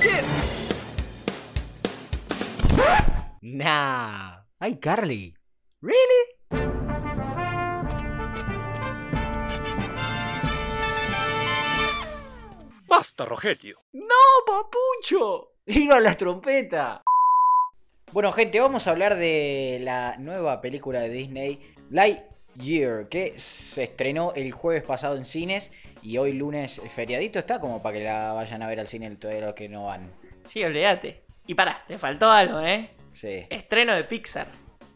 Shit. Nah. Ay, Carly. Really? Basta, Rogelio. No, papucho. Iba la trompeta. Bueno, gente, vamos a hablar de la nueva película de Disney, Lightyear, que se estrenó el jueves pasado en cines y hoy lunes feriadito está como para que la vayan a ver al cine todos los que no van. Sí, olvídate. Y pará, te faltó algo, ¿eh? Sí. Estreno de Pixar.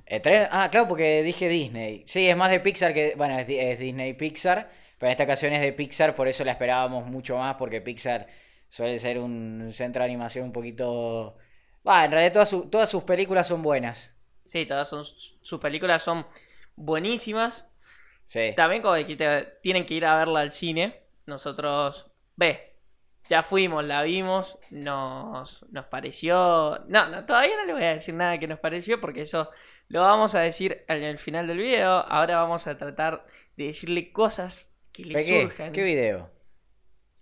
Estre- Ah, claro, porque dije Disney. Sí, es más de Pixar que. Bueno, es, Di- es Disney Pixar, pero en esta ocasión es de Pixar, por eso la esperábamos mucho más, porque Pixar suele ser un centro de animación un poquito. Va, en realidad todas, su- todas sus películas son buenas. Sí, todas son, sus películas son buenísimas. Sí. También como que te- tienen que ir a verla al cine. Nosotros, ve, ya fuimos, la vimos, nos, nos pareció... No, no, todavía no le voy a decir nada que nos pareció porque eso lo vamos a decir en el final del video. Ahora vamos a tratar de decirle cosas que le ¿Pe qué? surjan. ¿Qué video?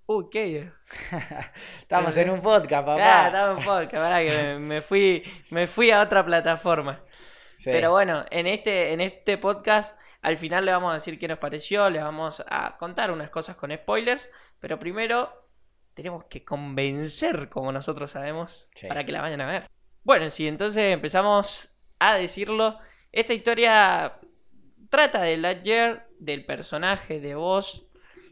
Uy, ¿qué video? Estamos en un podcast, papá. Ah, estaba en podcast, pará, que me, me fui, me fui a otra plataforma. Sí. Pero bueno, en este, en este podcast al final le vamos a decir qué nos pareció, le vamos a contar unas cosas con spoilers, pero primero tenemos que convencer, como nosotros sabemos, Sí. para que la vayan a ver. Bueno, sí, entonces empezamos a decirlo. Esta historia trata de Ledger, del personaje de Voz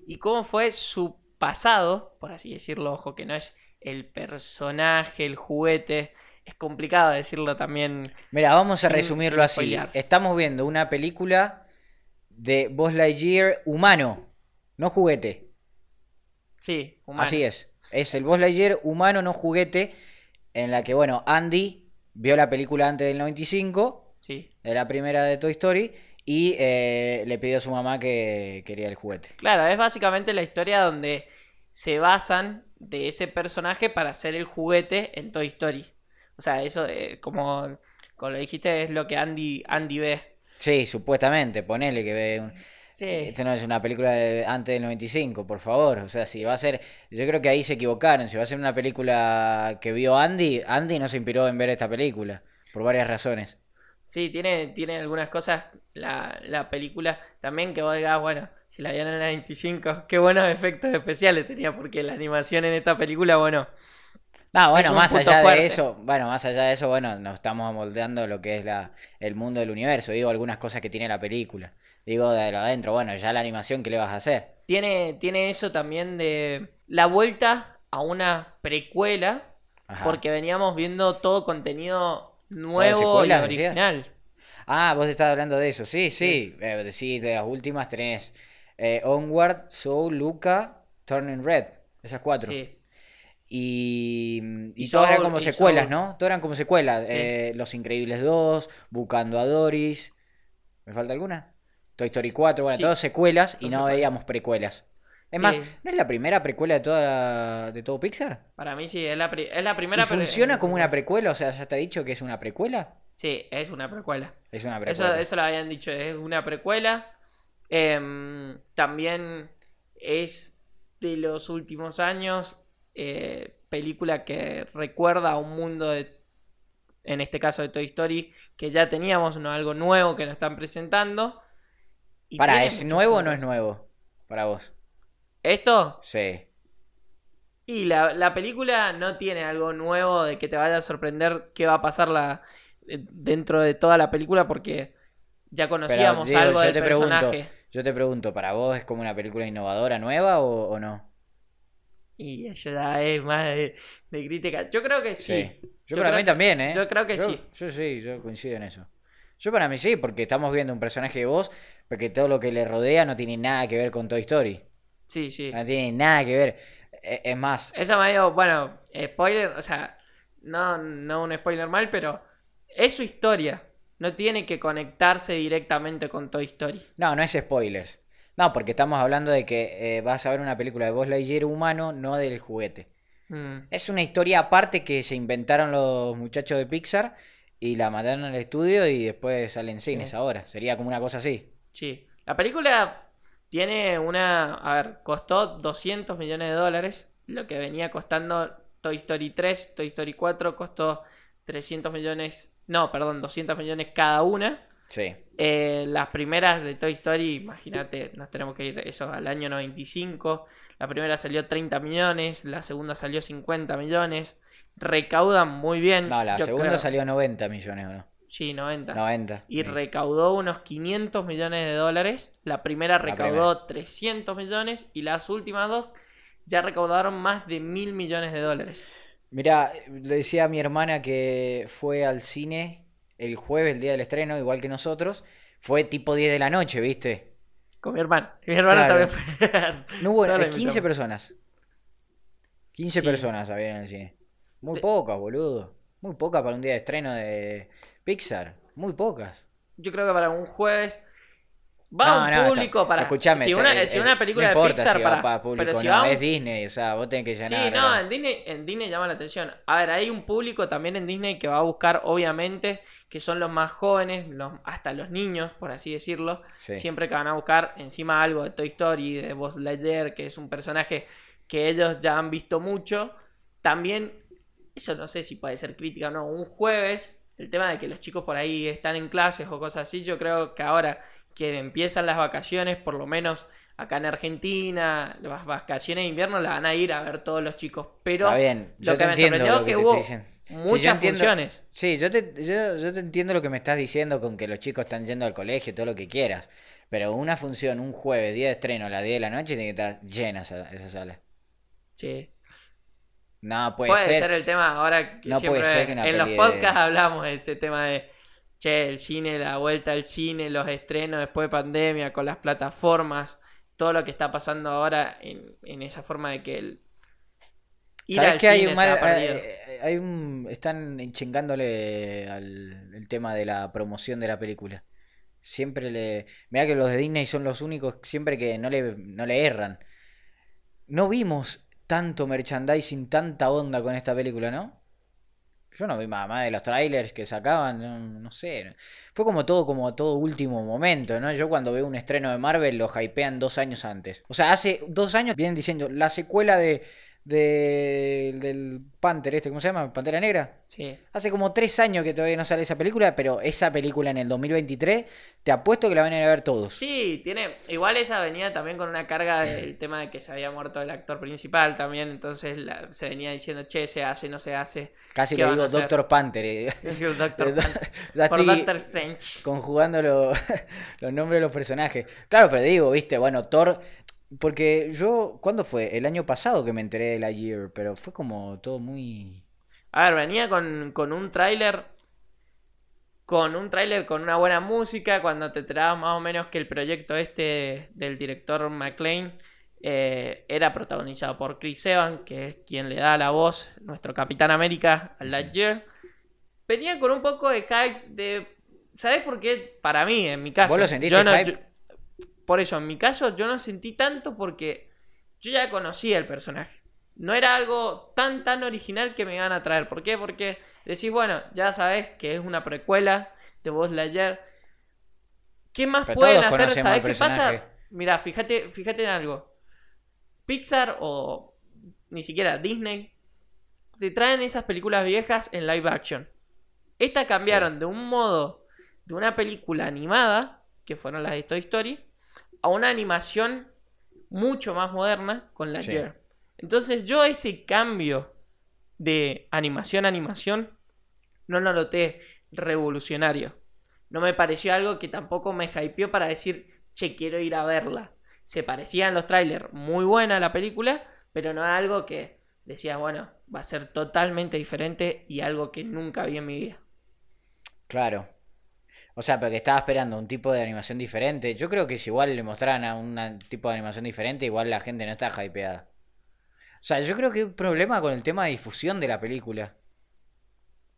y cómo fue su pasado, por así decirlo, ojo que no es el personaje, el juguete. Es complicado decirlo también Mira, vamos a sin- resumirlo sin así. spoilear. Estamos viendo una película de Buzz Lightyear humano, no juguete. Sí, humano. Así es. Es el Buzz Lightyear humano, no juguete, en la que, bueno, Andy vio la película antes del 95, Sí. de la primera de Toy Story, y eh, le pidió a su mamá que quería el juguete. Claro, es básicamente la historia donde se basan de ese personaje para hacer el juguete en Toy Story. O sea, eso, eh, como, como lo dijiste, es lo que Andy, Andy ve. Sí, supuestamente, ponele que ve un... Sí, Esto no es una película de antes del 95, por favor. O sea, si va a ser. Yo creo que ahí se equivocaron. Si va a ser una película que vio Andy, Andy no se inspiró en ver esta película. Por varias razones. sí tiene, tiene algunas cosas la, la película también que vos digas, bueno, si la vieron en el 95, qué buenos efectos especiales tenía, porque la animación en esta película, bueno, No, bueno, más allá fuerte. de eso, bueno, más allá de eso, bueno, nos estamos moldeando lo que es la, el mundo del universo. Digo, algunas cosas que tiene la película. Digo, de lo adentro, bueno, ya la animación, ¿qué le vas a hacer? tiene, tiene eso también de la vuelta a una precuela, Ajá. porque veníamos viendo todo contenido nuevo y secuelas, original. Ah, vos estás hablando de eso, sí, sí. Eh, sí, de las últimas tenés eh, Onward, Soul, Luca, Turning Red. Esas cuatro. Sí. Y, y, Y todas eran Soul, como y secuelas. ¿no? Todas eran como secuelas. Sí. Eh, Los Increíbles 2, Buscando a Doris. ¿Me falta alguna? Toy Story 4, bueno, Sí. todas secuelas y no veíamos precuelas. Es Sí. más, ¿no es la primera precuela de toda de todo Pixar? Para mí sí, es la, pri- es la primera. ¿Y pero- funciona como una precuela? O sea, ¿ya te ha dicho que es una precuela? Sí, es una precuela. Es una precuela. eso lo habían dicho, es una precuela. Em, también es de los últimos años eh, película que recuerda a un mundo de, en este caso de Toy Story, que ya teníamos, no algo nuevo que nos están presentando. Y Para, ¿es nuevo o no es nuevo? Para vos. Esto, Sí. y la, la película no tiene algo nuevo de que te vaya a sorprender qué va a pasar la, eh, dentro de toda la película porque ya Pero, conocíamos algo del te pregunto, personaje. yo te pregunto, ¿para vos es como una película innovadora nueva o, o no? Y eso ya es más de, de crítica. Yo creo que sí. Yo, Yo para mí que- también, ¿eh? yo creo que Yo- sí. Yo sí, yo coincido en eso. Yo para mí sí, porque estamos viendo un personaje de vos, porque todo lo que le rodea no tiene nada que ver con Toy Story. Sí, sí. No tiene nada que ver. E- Es más, Eso me dio, bueno, spoiler, o sea, no, no un spoiler mal, pero es su historia. No tiene que conectarse directamente con Toy Story. no, no es spoilers. No, porque estamos hablando de que eh, vas a ver una película de Buzz Lightyear humano, no del juguete. Mm, Es una historia aparte que se inventaron los muchachos de Pixar y la mandaron al estudio y después salen cines Sí. ahora. Sería como una cosa así. sí. La película tiene una, a ver, costó 200 millones de dólares, lo que venía costando Toy Story 3, Toy Story 4 costó 300 millones, no, perdón, 200 millones cada una. Sí. Eh, las primeras de Toy Story, imagínate, nos tenemos que ir eso al año 95. La primera salió 30 millones, la segunda salió 50 millones. Recaudan muy bien. No, la segunda creo. salió 90 millones, ¿o no? Sí, 90. 90. Y sí. recaudó unos 500 millones de dólares. La primera recaudó 300 millones y las últimas dos ya recaudaron más de mil millones de dólares. Mira, le decía a mi hermana que fue al cine el jueves, el día del estreno, igual que nosotros. Fue tipo 10 de la noche, ¿viste? Con mi hermano. Mi hermano Claro. también fue. No hubo eh, 15 invitamos. personas. 15 Sí. personas había en el cine. Muy pocas, boludo. Muy pocas para un día de estreno de Pixar. Muy pocas. Yo creo que para un jueves va No, un público está- para. Escuchame, si una, si una película no de Pixar si para. para público, pero si no, va un- es Disney, o sea, vos tenés que llenar. Sí, no, en Disney, en Disney llama la atención. A ver, hay un público también en Disney que va a buscar, obviamente, que son los más jóvenes, los, hasta los niños, por así decirlo. Sí. Siempre que van a buscar encima algo de Toy Story, de Buzz Lightyear, que es un personaje que ellos ya han visto mucho. También, eso no sé si puede ser crítica o no, un jueves, el tema de que los chicos por ahí están en clases o cosas así, yo creo que ahora que empiezan las vacaciones, por lo menos acá en Argentina, las vacaciones de invierno las van a ir a ver todos los chicos. Pero Está bien, yo lo que me sorprendió lo que hubo. Sí, muchas entiendo- funciones. Sí, yo te, yo, yo te entiendo lo que me estás diciendo con que los chicos están yendo al colegio, todo lo que quieras. Pero una función, un jueves, día de estreno, a las 10 de la noche, tiene que estar llena esa, esa sala. Sí. No, puede, Puede, ser. ser. el tema ahora que No puede ser que en los de- podcasts hablamos de este tema de che, el cine, la vuelta al cine, los estrenos después de pandemia, con las plataformas, todo lo que está pasando ahora en, en esa forma de que el ir ¿Sabes al que hay un mal, eh, hay un están chingándole al el tema de la promoción de la película. Siempre le mira que los de Disney son los únicos siempre que no le no le erran. No vimos tanto merchandising, tanta onda con esta película, ¿no? Yo no vi más, más de los trailers que sacaban, no, no sé. Fue como todo, como todo último momento, ¿no? Yo cuando veo un estreno de Marvel lo hypean dos años antes. O sea, hace dos años vienen diciendo la secuela de, de del Panther este, ¿cómo se llama? Pantera Negra. Sí. Hace como tres años que todavía no sale esa película, pero esa película en el 2023, te apuesto que la van a ir a ver todos. Sí, tiene. Igual esa venía también con una carga del tema de que se había muerto el actor principal también. Entonces la- se venía diciendo, che, se hace, no se hace. Casi ¿Qué le van a digo? Doctor Panther. eh. Doctor Panther. Por Doctor Strange. conjugando lo- los nombres de los personajes. Claro, pero digo, viste, bueno, Thor. Porque yo, ¿cuándo fue? El año pasado que me enteré de la Year, pero fue como todo muy. A ver, venía con, con un tráiler. Con un tráiler con una buena música. Cuando te enterabas más o menos que el proyecto este del director McLean eh, era protagonizado por Chris Evans, que es quien le da la voz, nuestro Capitán América, al Lightyear. Venía con un poco de hype de. ¿Sabes por qué? Para mí, en mi caso. ¿Vos lo sentiste yo no- hype? yo- por eso, en mi caso, yo no sentí tanto porque yo ya conocía el personaje. No era algo tan tan original que me iban a traer. ¿Por qué? Porque decís, bueno, ya sabes que es una precuela de Buzz Lightyear. ¿Qué más Pero pueden hacer? ¿Sabes qué pasa? Mira, fíjate, fíjate en algo. Pixar o ni siquiera Disney te traen esas películas viejas en live action. Esta cambiaron de un modo de una película animada, que fueron las de Toy Story, a una animación mucho más moderna con la Sí. Entonces yo ese cambio de animación a animación no lo noté revolucionario. No me pareció algo que tampoco me hypeó para decir, che, quiero ir a verla. Se parecían los trailers, muy buena la película, pero no algo que decía, bueno, va a ser totalmente diferente y algo que nunca vi en mi vida. Claro. O sea, pero que estaba esperando un tipo de animación diferente. Yo creo que si igual le mostraran a un tipo de animación diferente, igual la gente no está hypeada. O sea, yo creo que hay un problema con el tema de difusión de la película.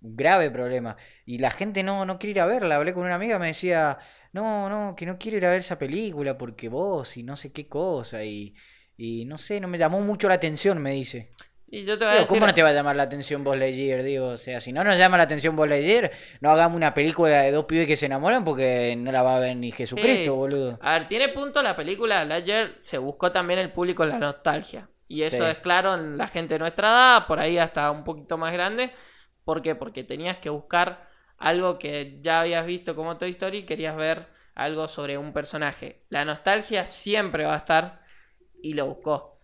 Un grave problema. Y la gente no, no quiere ir a verla. Hablé con una amiga, me decía, no, no, que no quiero ir a ver esa película porque vos y no sé qué cosa. Y, y no sé, no me llamó mucho la atención, me dice. Y yo te voy a Digo, decir, ¿Cómo no te va a llamar la atención Buzz Lightyear? Digo, o sea, si no nos llama la atención Buzz Lightyear, no hagamos una película de dos pibes que se enamoran porque no la va a ver ni Jesucristo, Sí. boludo. A ver, tiene punto la película Lightyear, se buscó también el público en la nostalgia. Y eso Sí. es claro en la gente de nuestra edad, por ahí hasta un poquito más grande. ¿Por qué? Porque tenías que buscar algo que ya habías visto como Toy Story y querías ver algo sobre un personaje. La nostalgia siempre va a estar y lo buscó.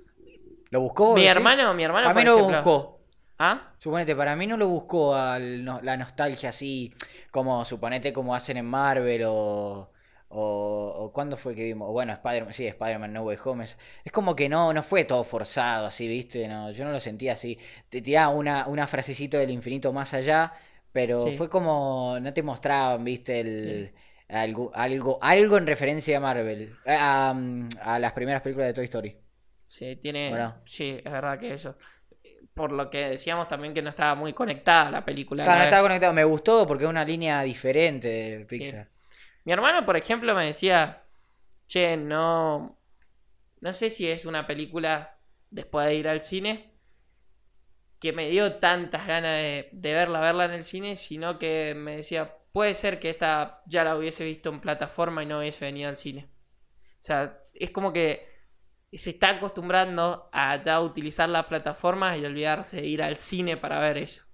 ¿Lo buscó? Mi decís? hermano, mi hermano, A mí por no lo ejemplo- buscó. ¿Ah? Suponete, para mí no lo buscó al no- la nostalgia así, como suponete como hacen en Marvel o, o, o ¿cuándo fue que vimos? Bueno, Spider-Man, sí, Spider-Man No Way Home. Es, es como que no, no fue todo forzado así, ¿viste? No, yo no lo sentía así. Te tiraba una, una frasecita del infinito más allá, pero Sí. fue como, no te mostraban, ¿viste? El, algo, algo, algo en referencia a Marvel, a, a las primeras películas de Toy Story. Sí, tiene. Bueno. Sí, es verdad que eso. Por lo que decíamos también que no estaba muy conectada la película. Claro, la no estaba vez. conectado, me gustó porque es una línea diferente de Pixar. Mi hermano, por ejemplo, me decía, che, no, no sé si es una película después de ir al cine que me dio tantas ganas de, de verla, verla en el cine, sino que me decía, puede ser que esta ya la hubiese visto en plataforma y no hubiese venido al cine. O sea, es como que se está acostumbrando a ya utilizar las plataformas y olvidarse de ir al cine para ver eso.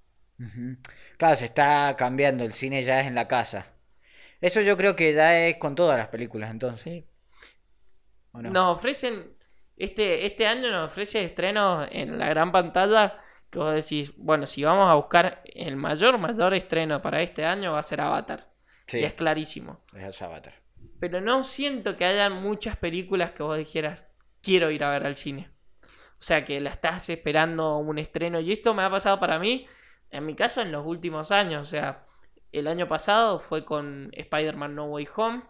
Claro, se está cambiando, el cine ya es en la casa. Eso yo creo que ya es con todas las películas entonces. Sí. ¿o no? Nos ofrecen, este, este año nos ofrece estrenos en la gran pantalla que vos decís, bueno, si vamos a buscar el mayor, mayor estreno para este año va a ser Avatar. Sí, Y es clarísimo. es Avatar. Pero no siento que hayan muchas películas que vos dijeras, quiero ir a ver al cine. O sea, que la estás esperando un estreno. Y esto me ha pasado para mí, en mi caso, en los últimos años. O sea, el año pasado fue con Spider-Man No Way Home,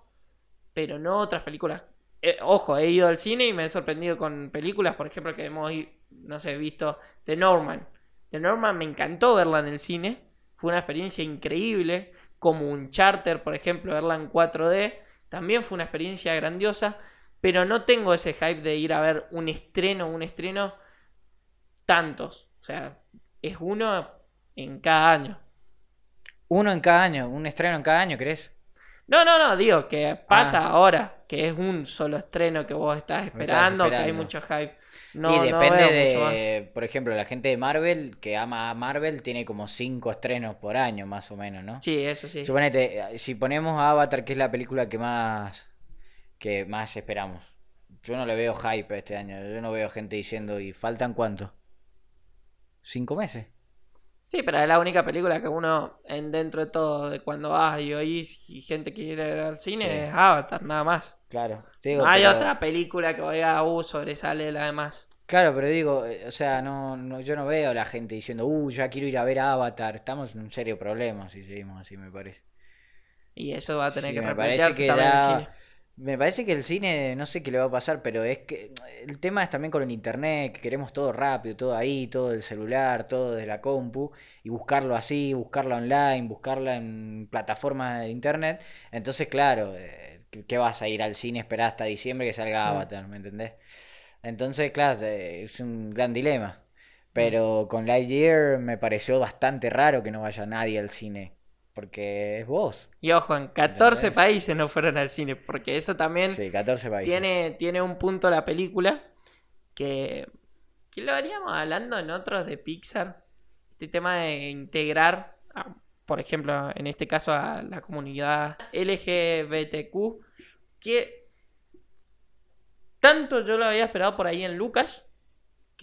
pero no otras películas. Eh, ojo, he ido al cine y me he sorprendido con películas, por ejemplo, que hemos, no sé, visto The Norman. The Norman me encantó verla en el cine. Fue una experiencia increíble. Como un charter, por ejemplo, verla en 4D. También fue una experiencia grandiosa. Pero no tengo ese hype de ir a ver un estreno, un estreno. Tantos. O sea, es uno en cada año. Uno en cada año, un estreno en cada año, ¿crees? No, no, no, digo que pasa Ah. ahora, que es un solo estreno que vos estás esperando, que hay mucho hype. No, y depende veo mucho más. de, por ejemplo, la gente de Marvel, que ama a Marvel, tiene como cinco estrenos por año, más o menos, ¿no? Sí, eso sí. Suponete, eh, si ponemos a Avatar, que es la película que más que más esperamos. Yo no le veo hype este año. Yo no veo gente diciendo, ¿y faltan cuánto? ¿Cinco meses? Sí, pero es la única película que uno, en dentro de todo, de cuando vas y oís y gente quiere ir al cine, Sí. es Avatar, nada más. Claro. Digo, no hay pero- otra película que oiga, uh, sobresale la demás. Claro, pero digo, eh, o sea, no, no, yo no veo a la gente diciendo, uh, ya quiero ir a ver Avatar. Estamos en un serio problema si seguimos así, me parece. Y eso va a tener Sí, que me parece que Me parece que el cine, no sé qué le va a pasar, pero es que el tema es también con el internet, que queremos todo rápido, todo ahí, todo del celular, todo de la compu, y buscarlo así, buscarlo online, buscarla en plataformas de internet. Entonces, claro, eh, ¿qué vas a ir al cine, esperar hasta diciembre que salga. Avatar, ¿me entendés? Entonces, claro, es un gran dilema. Mm. Pero con Lightyear me pareció bastante raro que no vaya nadie al cine, porque es vos. Y ojo, en 14 ¿Entendés? países no fueron al cine, porque eso también Sí, 14 países. tiene, tiene un punto la película que, que lo haríamos hablando en otros de Pixar. Este tema de integrar, a- por ejemplo, en este caso a la comunidad LGBTQ, que tanto yo lo había esperado por ahí en Lucas,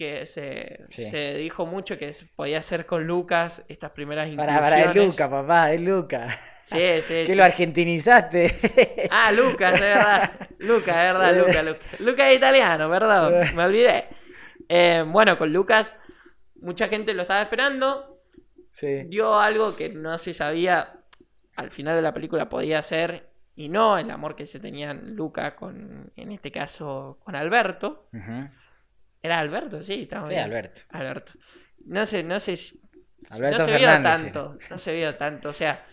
que se, Sí. se dijo mucho que se podía hacer con Lucas estas primeras Para, para, es inclusiones. Luca, papá, es Luca. Sí, sí. Que lo argentinizaste. Ah, Lucas, es verdad. Lucas, es verdad, Lucas, Lucas. Lucas es italiano, perdón, me olvidé. Eh, bueno, con Lucas, mucha gente lo estaba esperando. sí. Dio algo que no se sabía al final de la película podía ser y no el amor que se tenían Lucas con, en este caso, con Alberto. Ujú. Era Alberto, sí, estamos Sí, bien. Alberto. Alberto. No sé, no sé si. Alberto no se vio tanto. No se vio tanto. O sea.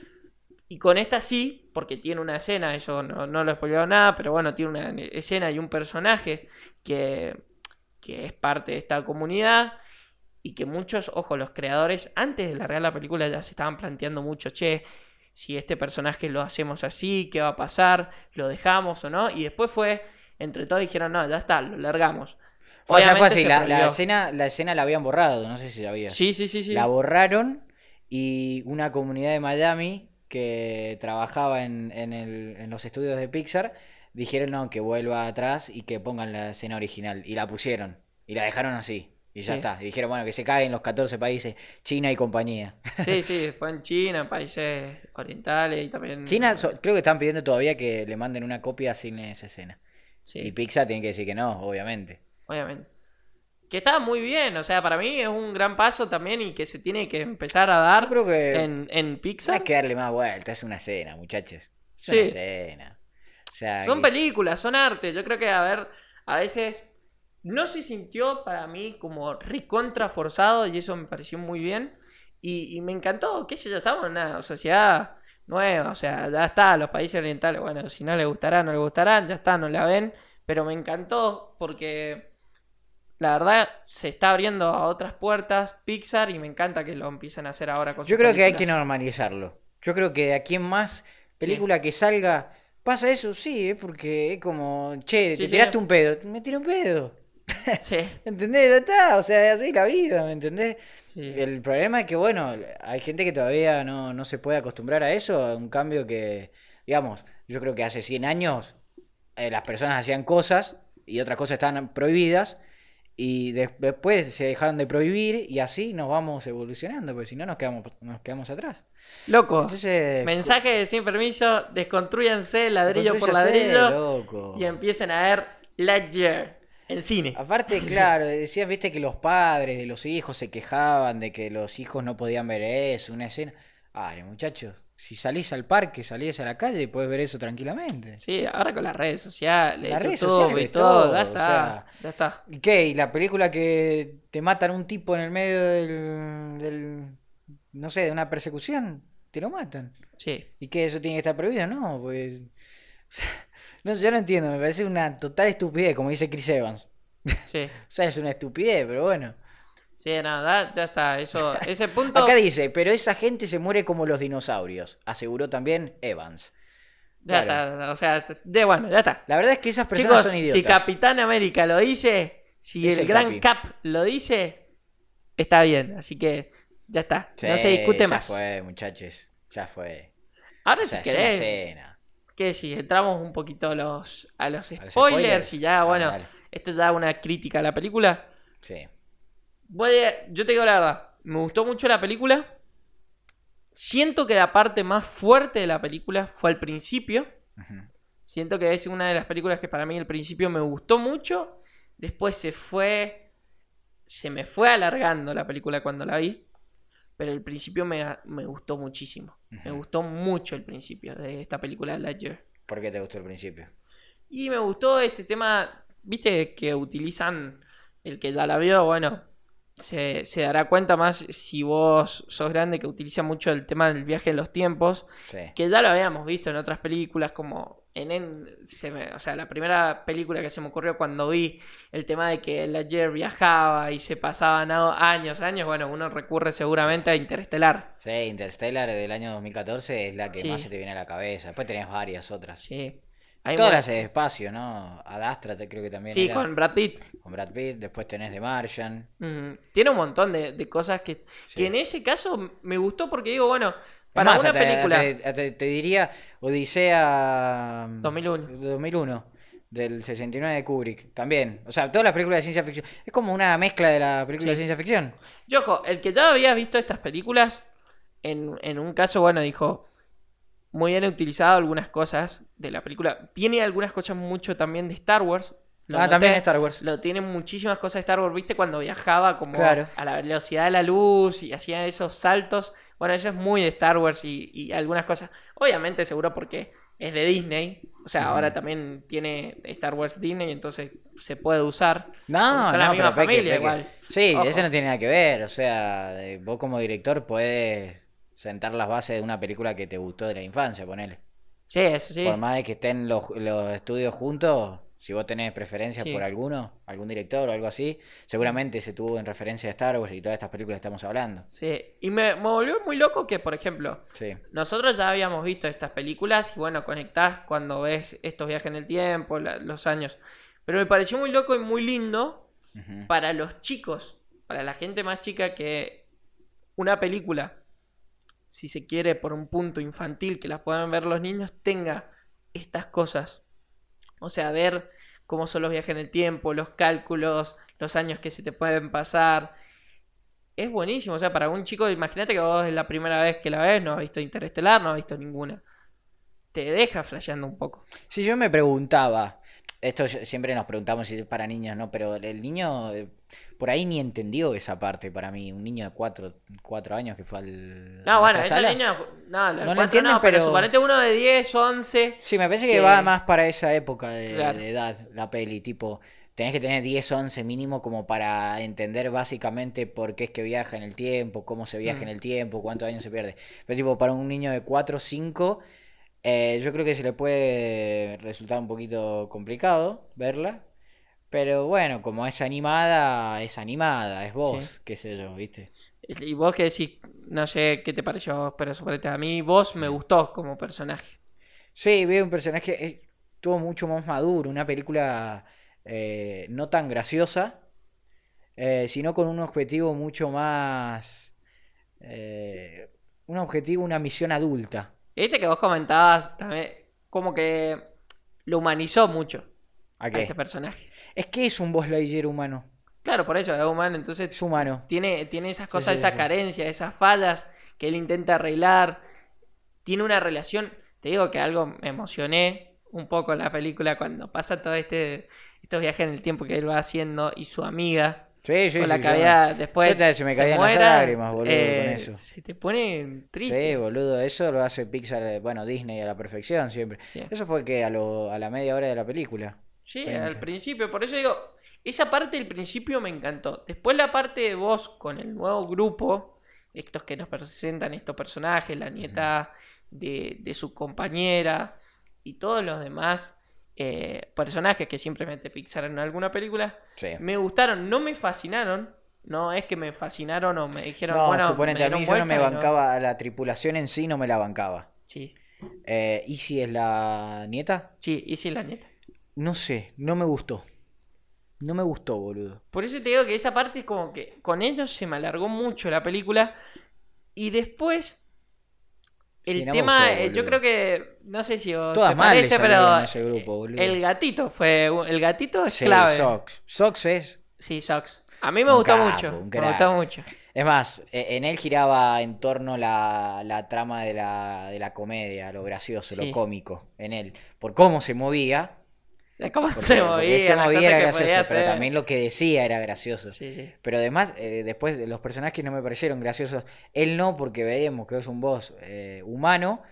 Y con esta sí, porque tiene una escena, eso no, no lo he spoileado nada, pero bueno, tiene una escena y un personaje que, que es parte de esta comunidad. Y que muchos, ojo, los creadores, antes de largar la película ya se estaban planteando mucho, che, si este personaje lo hacemos así, ¿qué va a pasar? ¿Lo dejamos o no? Y después fue, entre todos dijeron, no, ya está, lo largamos. O sea, fue así, se la, escena, la escena la habían borrado, no sé si sabías. Sí, sí, sí, sí. La borraron y una comunidad de Miami que trabajaba en, en, el- en los estudios de Pixar dijeron no, que vuelva atrás y que pongan la escena original. Y la pusieron. Y la dejaron así. Y ya Sí. está. Y dijeron, bueno, que se caguen los 14 países, China y compañía. Sí, sí, fue en China, en países orientales y también. China so- creo que están pidiendo todavía que le manden una copia sin esa escena. Sí, Y Pixar tiene que decir que no, obviamente. Obviamente. Que está muy bien, o sea, para mí es un gran paso también y que se tiene que empezar a dar creo que en, en Pixar. hay que darle más vuelta, es una escena, muchachos. Es Sí. una escena. O sea, Son que- películas, son arte. Yo creo que, a ver, a veces no se sintió para mí como recontra forzado y eso me pareció muy bien. Y, y me encantó, qué sé yo, estamos en una sociedad nueva, o sea, ya está, los países orientales, bueno, si no les gustará, no les gustarán, ya está, no la ven. Pero me encantó porque la verdad se está abriendo a otras puertas Pixar y me encanta que lo empiecen a hacer ahora con Yo sus creo que hay que normalizarlo. Yo creo que aquí en más película que salga, pasa eso, sí, es porque es como, che, Sí, te sí. tiraste un pedo, me tiré un pedo. Sí, ¿Entendés? Ya está, o sea, así la vida, ¿me entendés? sí. El problema es que, bueno, hay gente que todavía no, no se puede acostumbrar a eso, a un cambio que, digamos, yo creo que hace 100 años eh, las personas hacían cosas y otras cosas estaban prohibidas y de- después se dejaron de prohibir y así nos vamos evolucionando, porque si no nos quedamos, nos quedamos atrás. Loco. Entonces, Mensaje de sin permiso, desconstruyanse ladrillo por ladrillo loco. y empiecen a ver Lightyear en cine. Aparte, claro, decían, viste, que los padres de los hijos se quejaban de que los hijos no podían ver eso, una escena. Ay, muchachos, si salís al parque, salís a la calle y puedes ver eso tranquilamente. Sí, ahora con las redes sociales, Las redes sociales y de todo, todo, ya o está, sea, ya está. ¿Y qué? ¿Y la película que te matan un tipo en el medio del, del no sé, de una persecución? Te lo matan. Sí, ¿Y qué? ¿Eso tiene que estar prohibido? No, pues... No, yo no entiendo, me parece una total estupidez, como dice Chris Evans. sí. O sea, es una estupidez, pero bueno. Sí, no, ya, ya está, eso, ese punto... Acá dice, pero esa gente se muere como los dinosaurios, aseguró también Evans. Ya claro. está, o sea, de bueno, ya está. La verdad es que esas personas Chicos, son si idiotas. Capitán América lo dice, si el, el gran Capi. Cap lo dice, está bien, así que ya está, no se discute ya más. fue, muchachos, ya fue. Ahora O sea, si querés, que si entramos un poquito a los, a los A los spoilers, spoilers. y ya, Ah, bueno, dale. esto ya es una crítica a la película. Sí. Voy a- yo te digo la verdad, me gustó mucho la película. Siento que la parte más fuerte de la película fue al principio. Siento que es una de las películas que para mí al principio me gustó mucho. Después se fue. Se me fue alargando la película cuando la vi. Pero el principio me, me gustó muchísimo. Me gustó mucho el principio de esta película Lightyear. ¿Por qué te gustó el principio? Y me gustó este tema, viste, que utilizan el que ya la vio, bueno, se, se dará cuenta más si vos sos grande que utiliza mucho el tema del viaje en los tiempos, Sí. que ya lo habíamos visto en otras películas como en, en- se me- o sea, la primera película que se me ocurrió cuando vi el tema de que el ayer viajaba y se pasaban años, años, bueno, uno recurre seguramente a Interestelar. Sí, Interstellar del año 2014 es la que Sí. más se te viene a la cabeza. Después tenés varias otras. Sí. Hay Todas las de espacio, ¿no? Ad Astra te- creo que también Sí, era, con Brad Pitt. con Brad Pitt. Después tenés The Martian. Mm, tiene un montón de, de cosas que, Sí. que en ese caso me gustó porque digo, bueno, para más, una hasta- película... hasta te diría Odisea 2001. 2001 del 69 de Kubrick también. O sea, todas las películas de ciencia ficción. Es como una mezcla de la película Sí. de ciencia ficción. Yo, ojo, el que ya había visto estas películas, en, en un caso, bueno, dijo, muy bien utilizado algunas cosas de la película. Tiene algunas cosas mucho también de Star Wars. Lo ah, noté. también Star Wars. Lo tiene muchísimas cosas de Star Wars, ¿viste? Cuando viajaba como Claro. a la velocidad de la luz y hacía esos saltos. Bueno, eso es muy de Star Wars y, y algunas cosas. Obviamente, seguro porque es de Disney. O sea, ahora también tiene Star Wars Disney, entonces se puede usar. No, Son no, la misma pero familia peque. igual. Sí, Ojo. eso no tiene nada que ver. O sea, eh, vos como director podés sentar las bases de una película que te gustó de la infancia, ponele. Sí, eso sí. Por más de que estén los, los estudios juntos, si vos tenés preferencias Sí. por alguno, algún director o algo así, seguramente se tuvo en referencia a Star Wars y todas estas películas que estamos hablando. Sí. Y me, me volvió muy loco que, por ejemplo, Sí. Nosotros ya habíamos visto estas películas y bueno, conectás cuando ves estos viajes en el tiempo, la- los años. Pero me pareció muy loco y muy lindo para los chicos, para la gente más chica, que una película, si se quiere por un punto infantil que la puedan ver los niños, tenga estas cosas. O sea, ver cómo son los viajes en el tiempo, los cálculos, los años que se te pueden pasar. Es buenísimo, o sea, para un chico, imagínate que vos es la primera vez que la ves, no has visto Interestelar, no has visto ninguna. Te deja flasheando un poco. Si yo me preguntaba, esto siempre nos preguntamos si es para niños, ¿no? Pero el niño eh, por ahí ni entendió esa parte para mí. Un niño de cuatro, cuatro años que fue al. No, bueno, sala. niña. No, No lo entienden, no, pero pero- suponete uno de 10, 11. Sí, me parece que que- va más para esa época de, Claro. de edad, la peli. Tipo, tenés que tener 10, 11 mínimo como para entender básicamente por qué es que viaja en el tiempo, cómo se viaja Mm. en el tiempo, cuántos años se pierde. Pero tipo, para un niño de 4 o 5, eh, yo creo que se le puede resultar un poquito complicado verla. Pero bueno, como es animada, es animada, es vos, Sí. qué sé yo, ¿viste? Y vos que decís, no sé qué te pareció pero suponete a mí, vos me gustó como personaje. Sí, veo un personaje eh, estuvo mucho más maduro, una película eh, no tan graciosa, eh, sino con un objetivo mucho más... un objetivo, una misión adulta. Viste que vos comentabas también, como que lo humanizó mucho ¿A este personaje. Es que es un Buzz Lightyear humano, Claro, por eso es humano, entonces es humano. tiene, tiene esas cosas, sí, esas sí. carencias, esas fallas que él intenta arreglar. Tiene una relación, te digo que algo me emocioné un poco en la película cuando pasa todo este estos viajes en el tiempo que él va haciendo y su amiga Sí, sí, con la que después yo te- se me caían las lágrimas, boludo, con eh, eso. Se te pone triste. Sí, boludo, eso lo hace Pixar, eh, bueno, Disney a la perfección siempre. Sí. Eso fue que a, lo, a la media hora de la película. Sí, al principio, por eso digo, esa parte del principio me encantó. Después la parte de vos con el nuevo grupo, estos que nos presentan estos personajes, la nieta de, de su compañera y todos los demás eh, personajes que siempre mete Pixar en alguna película, Sí. me gustaron, no me fascinaron. No es que me fascinaron o me dijeron, No, bueno, suponete, a mí yo no me bancaba, la tripulación en sí no me la bancaba. Sí, Eh, ¿Y si es la nieta? sí, y sí, la nieta. No sé, no me gustó. No me gustó, boludo. Por eso te digo que esa parte es como que con ellos se me alargó mucho la película. Y después. El Sí, no me tema, gustó, eh, yo creo que. No sé si vos Todas te mal parece, pero. ese grupo, eh, boludo. El gatito fue. El gatito es Sí, clave. Sox. Sox es. Sí, Sox. A mí me gustó capo, mucho. Me gustó mucho. Es más, e- en él giraba en torno la, la trama de la, de la comedia, lo gracioso, Sí. lo cómico, en él. Por cómo se movía. ¿Cómo Porque, se movía? se las movía era gracioso, pero también lo que decía era gracioso. Sí, sí. Pero además, eh, después los personajes no me parecieron graciosos. Él no, porque veíamos que es un boss eh, humano,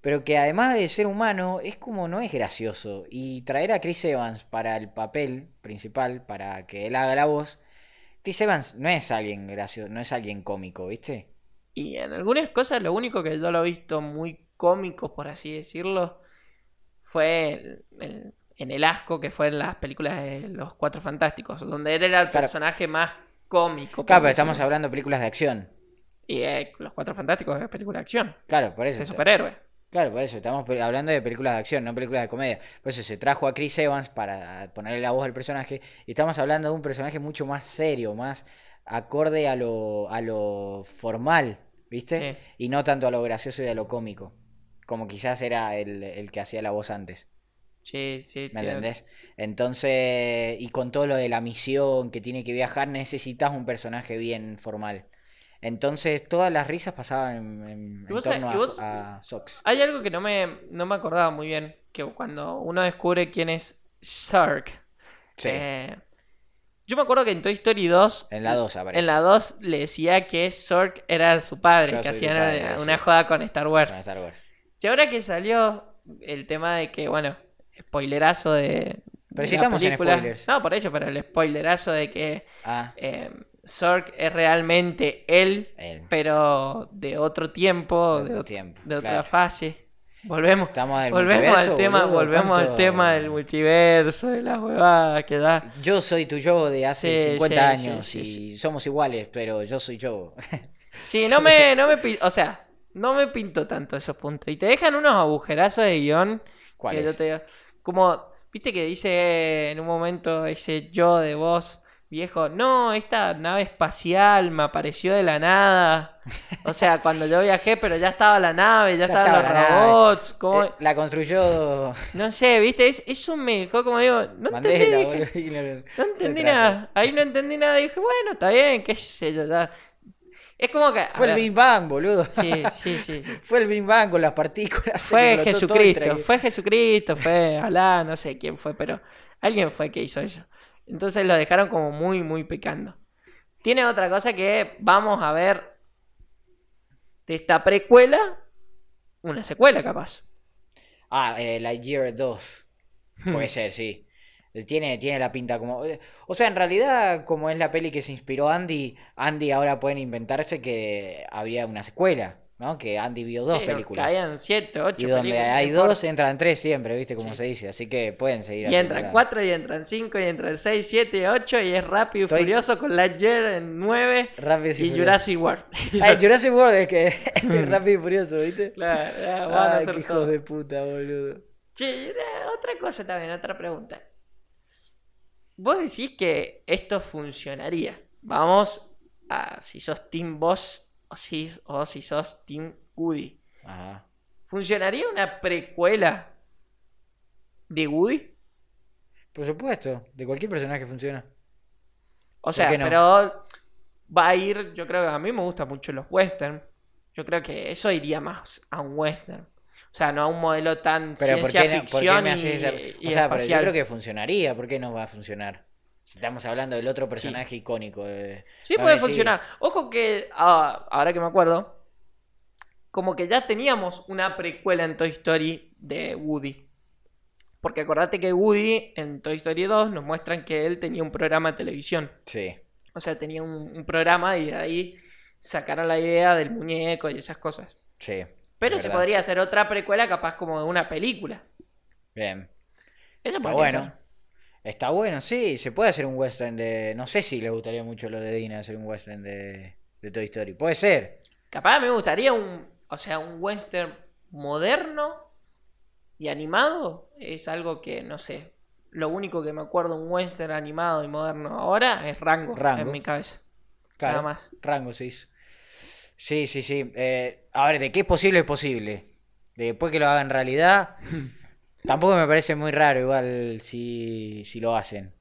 pero que además de ser humano, es como no es gracioso. Y traer a Chris Evans para el papel principal, para que él haga la voz, Chris Evans no es alguien gracioso, no es alguien cómico, ¿viste? Y en algunas cosas, lo único que yo lo he visto muy cómico, por así decirlo, fue el- el- en el asco que fue en las películas de Los Cuatro Fantásticos, donde él era el Claro. personaje más cómico. Claro, pero estamos hablando de películas de acción. Y eh, Los Cuatro Fantásticos es película de acción, Claro, por eso. de superhéroe. Claro, por eso, estamos hablando de películas de acción, no películas de comedia. Por eso se trajo a Chris Evans para ponerle la voz al personaje. Y estamos hablando de un personaje mucho más serio, más acorde a lo, a lo formal, ¿viste? Sí. Y no tanto a lo gracioso y a lo cómico. Como quizás era el, el que hacía la voz antes. Sí, sí. ¿Me tiene- entendés? Entonces, y con todo lo de la misión que tiene que viajar, necesitas un personaje bien formal. Entonces, todas las risas pasaban en, en- en Y vos torno vos- a, a Sox. Hay algo que no me, no me acordaba muy bien, que cuando uno descubre quién es Sark. Sí, eh, yo me acuerdo que en Toy Story 2 en la 2 aparece. En la 2 le decía que Zork era su padre, Yo que hacían padre, una, sí. una joda con Star Wars. Con Star Wars. Y ahora que salió el tema de que, bueno, spoilerazo de. Pero de si la estamos en película. spoilers. No, por eso, pero el spoilerazo de que Ah, eh, Zork es realmente él, él. pero de otro tiempo, De de, otro ot- tiempo, de otra claro. fase. Volvemos. Volvemos al tema, boludo, volvemos al tema del multiverso, de las huevadas que da. Yo soy tu yo de hace Sí, 50 sí, años sí, y somos iguales, pero yo soy yo. Sí, no me, no me o sea, no me pinto tanto esos puntos. Y te dejan unos agujerazos de guion que ¿Cuáles? yo te como, viste que dice en un momento ese yo de voz viejo, no, esta nave espacial me apareció de la nada. O sea, cuando yo viajé, pero ya estaba la nave, ya, Ya estaban estaba los robots. ¿cómo? Eh, la construyó No sé, viste, Es- eso me dejó como digo, no Mandela, entendí, dije, no entendí nada. Ahí no entendí nada y dije, bueno, está bien, qué sé yo. ya. Es como que. Fue el Big Bang, boludo. Sí, sí, sí. Fue el Big Bang con las partículas. Fue Jesucristo, fue Jesucristo, fue Alá, no sé quién fue, pero alguien fue que hizo eso. Entonces lo dejaron como muy, muy picando. Tiene otra cosa que vamos a ver de esta precuela, una secuela capaz. Ah, eh, Lightyear 2. Hmm. Puede ser, sí. Tiene, tiene la pinta como. O sea, en realidad, como es la peli que se inspiró Andy, Andy ahora pueden inventarse que había una secuela, ¿no? Que Andy vio dos Sí, películas. Que hayan siete, ocho Y donde películas, hay dos, entran tres siempre, ¿viste? Como Sí. se dice. Así que pueden seguir Y entran cuatro, y entran cinco, y entran seis, siete, ocho, y es rápido y Estoy- furioso con Lightyear en nueve, Rápidos y y. Jurassic World. Ay, Jurassic World es que es rápido y furioso, ¿viste? Claro, ya, van a Ay, hacer qué hijos de puta, boludo. Che, una- otra cosa también, otra pregunta. Vos decís que esto funcionaría. Vamos a si sos Team Boss o si, o si sos Team Woody. Ajá. ¿Funcionaría una precuela de Woody? Por supuesto, de cualquier personaje funciona. O sea, no? pero va a ir, yo creo que a mí me gustan mucho los western. Yo creo que eso iría más a un western. O sea, no a un modelo tan Pero ¿por ciencia qué, no, por qué ficción me y, haces esa- y O sea, pero yo creo que funcionaría. ¿Por qué no va a funcionar? Si Estamos hablando del otro personaje icónico. de- Sí, puede sí. funcionar. Ojo que, ah, ahora que me acuerdo, como que ya teníamos una precuela en Toy Story de Woody. Porque acordate que Woody en Toy Story 2 nos muestran que él tenía un programa de televisión. Sí. O sea, tenía un, un programa y de ahí sacaron la idea del muñeco y esas cosas. Sí. Pero se podría hacer otra precuela capaz como de una película. Bien. Eso Está bueno. ser. Está bueno, sí. Se puede hacer un western de. No sé si le gustaría mucho lo de Dina hacer un western de, de Toy Story. Puede ser. Capaz me gustaría un, o sea, un western moderno y animado. Es algo que, no sé, lo único que me acuerdo un western animado y moderno ahora es Rango, Rango. en mi cabeza. Claro. Nada más. Rango se hizo. Sí, sí, sí. Eh, a ver, de qué es posible es posible. De después que lo hagan realidad. tampoco me parece muy raro, igual, si, si lo hacen.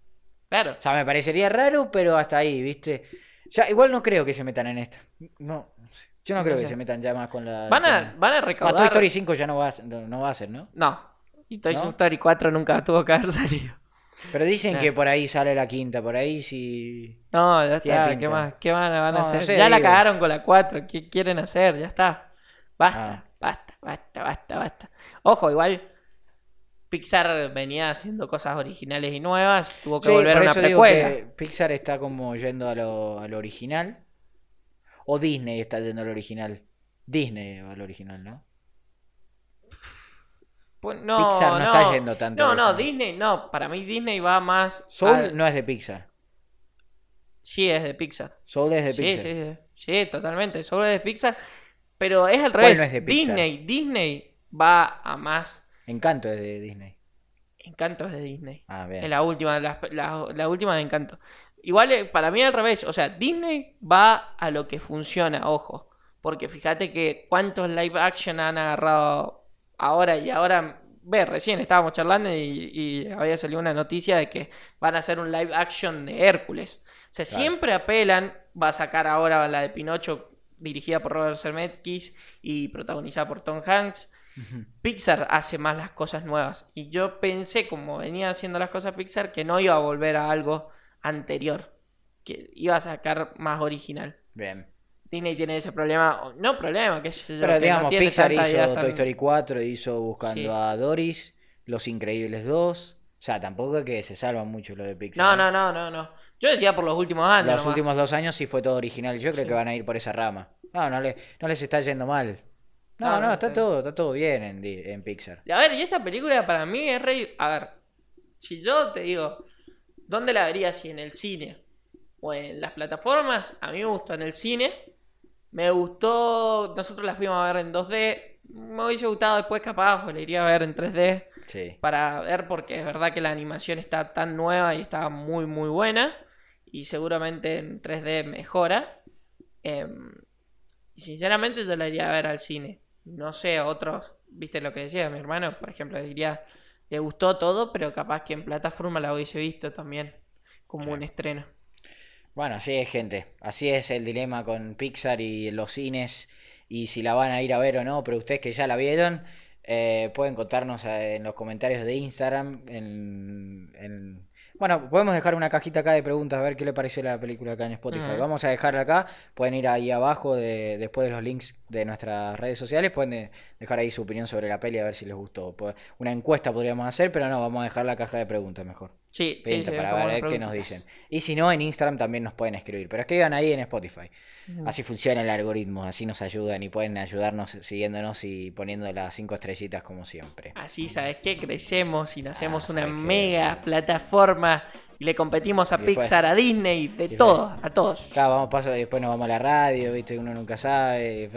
Claro. O sea, me parecería raro, pero hasta ahí, ¿viste? Ya, igual no creo que se metan en esta. No. Yo no creo que se metan ya más con la. Van a, con- van a recaudar. Toy Story 5 ya no va a, no, no va a ser, ¿no? No. Y Toy ¿No? Story 4 nunca tuvo que haber salido. Pero dicen que por ahí sale la quinta, por ahí sí. No, ya está. ¿Qué más? ¿Qué van, a- van a No, no hacer? sé, ya la cagaron con la 4. ¿Qué quieren hacer? Ya está. Basta, Ah. basta, basta, basta, basta. Ojo, igual Pixar venía haciendo cosas originales y nuevas. Tuvo que Sí, volver a una eso digo precuela. que Pixar está como yendo a lo, a lo original. O Disney está yendo al original. Disney va al original, ¿no? Pues no, Pixar no está yendo tanto No, no. Disney no. Para mí Disney va más. Soul al- no es de Pixar. Sí, es de Pixar. Soul es de sí, Pixar. sí, sí, sí, totalmente. Solo es de Pixar. Pero es al ¿Cuál revés. no es de Pixar? Disney, Disney va a más. Encanto es de Disney. Encanto es de Disney. Ah, bien. Es la última, la, la- la última de Encanto. Igual eh, para mí al revés, o sea, Disney va a lo que funciona, ojo. Porque fíjate que cuántos live action han agarrado ahora y ahora, ve, recién estábamos charlando y, y había salido una noticia de que van a hacer un live action de Hércules. O sea, Claro. siempre apelan, va a sacar ahora la de Pinocho dirigida por Robert Zemeckis y protagonizada por Tom Hanks. Pixar hace más las cosas nuevas. Y yo pensé, como venía haciendo las cosas Pixar, que no iba a volver a algo anterior. Que iba a sacar más original. Bien. Disney tiene ese problema, no problema, que yo, Pero que no digamos, tiene Pixar hizo Toy Story 4, hizo Buscando Sí. a Doris, Los Increíbles 2. O sea, tampoco es que se salvan mucho lo de Pixar. No, ¿eh? no, no, no, no. Yo decía por los últimos años. Los nomás. últimos dos años sí fue todo original. Yo creo Sí. que van a ir por esa rama. No, no, le, no les está yendo mal. No, No, no, no, está todo, está todo bien en, en Pixar. A ver, y esta película para mí es re... A ver, si yo te digo, ¿dónde la verías? Si en el cine o en las plataformas, a mí me gustó en el cine. Me gustó, nosotros la fuimos a ver en 2D. Me hubiese gustado después capaz, o la iría a ver en 3D Sí. para ver porque es verdad que la animación está tan nueva y está muy muy buena. y seguramente en 3D mejora. Em, y sinceramente yo la iría a ver al cine. No sé, otros, viste lo que decía mi hermano, por ejemplo, diría, le gustó todo, pero capaz que en plataforma la hubiese visto también como un estreno. Bueno, así es, gente. Así es el dilema con Pixar y los cines y si la van a ir a ver o no, pero ustedes que ya la vieron, eh, pueden contarnos eh, en los comentarios de Instagram, en, en bueno, podemos dejar una cajita acá de preguntas a ver qué le pareció la película acá en Spotify. Vamos a dejarla acá. Pueden ir ahí abajo, de, después de los links de nuestras redes sociales. Pueden eh, dejar ahí su opinión sobre la peli a ver si les gustó. Una encuesta podríamos hacer, pero no, vamos a dejar la caja de preguntas mejor. Sí, sí, para ver qué nos dicen. Y si no, en Instagram también nos pueden escribir. Pero escriban ahí en Spotify. Así funciona el algoritmo, así nos ayudan y pueden ayudarnos siguiéndonos y poniendo las cinco estrellitas como siempre. Así, ¿sabes qué? Crecemos y hacemos ah, una mega plataforma y le competimos a Pixar, a Disney, de todo, a todos. Claro, vamos paso y después nos vamos a la radio, viste, uno nunca sabe.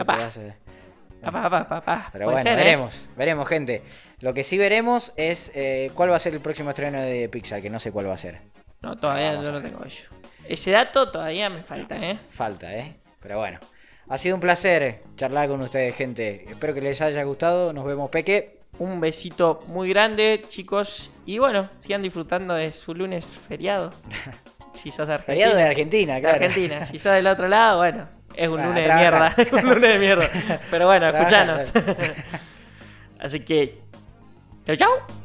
Papá. Papá, papá, Pero bueno, ¿eh? veremos, veremos, gente. Lo que sí veremos es eh, cuál va a ser el próximo estreno de Pixar, que no sé cuál va a ser. No, todavía yo no tengo ello. Ese dato todavía me falta, ¿eh? Falta, ¿eh? Pero bueno. Ha sido un placer charlar con ustedes, gente. Espero que les haya gustado. Nos vemos, Peque. Un besito muy grande, chicos. Y bueno, sigan disfrutando de su lunes feriado. Si sos de Argentina. Feriado de Argentina, claro. Argentina. Si sos del otro lado, bueno, es un lunes de mierda. Es un lunes de mierda. Pero bueno, escuchanos. Así que, chau, chau.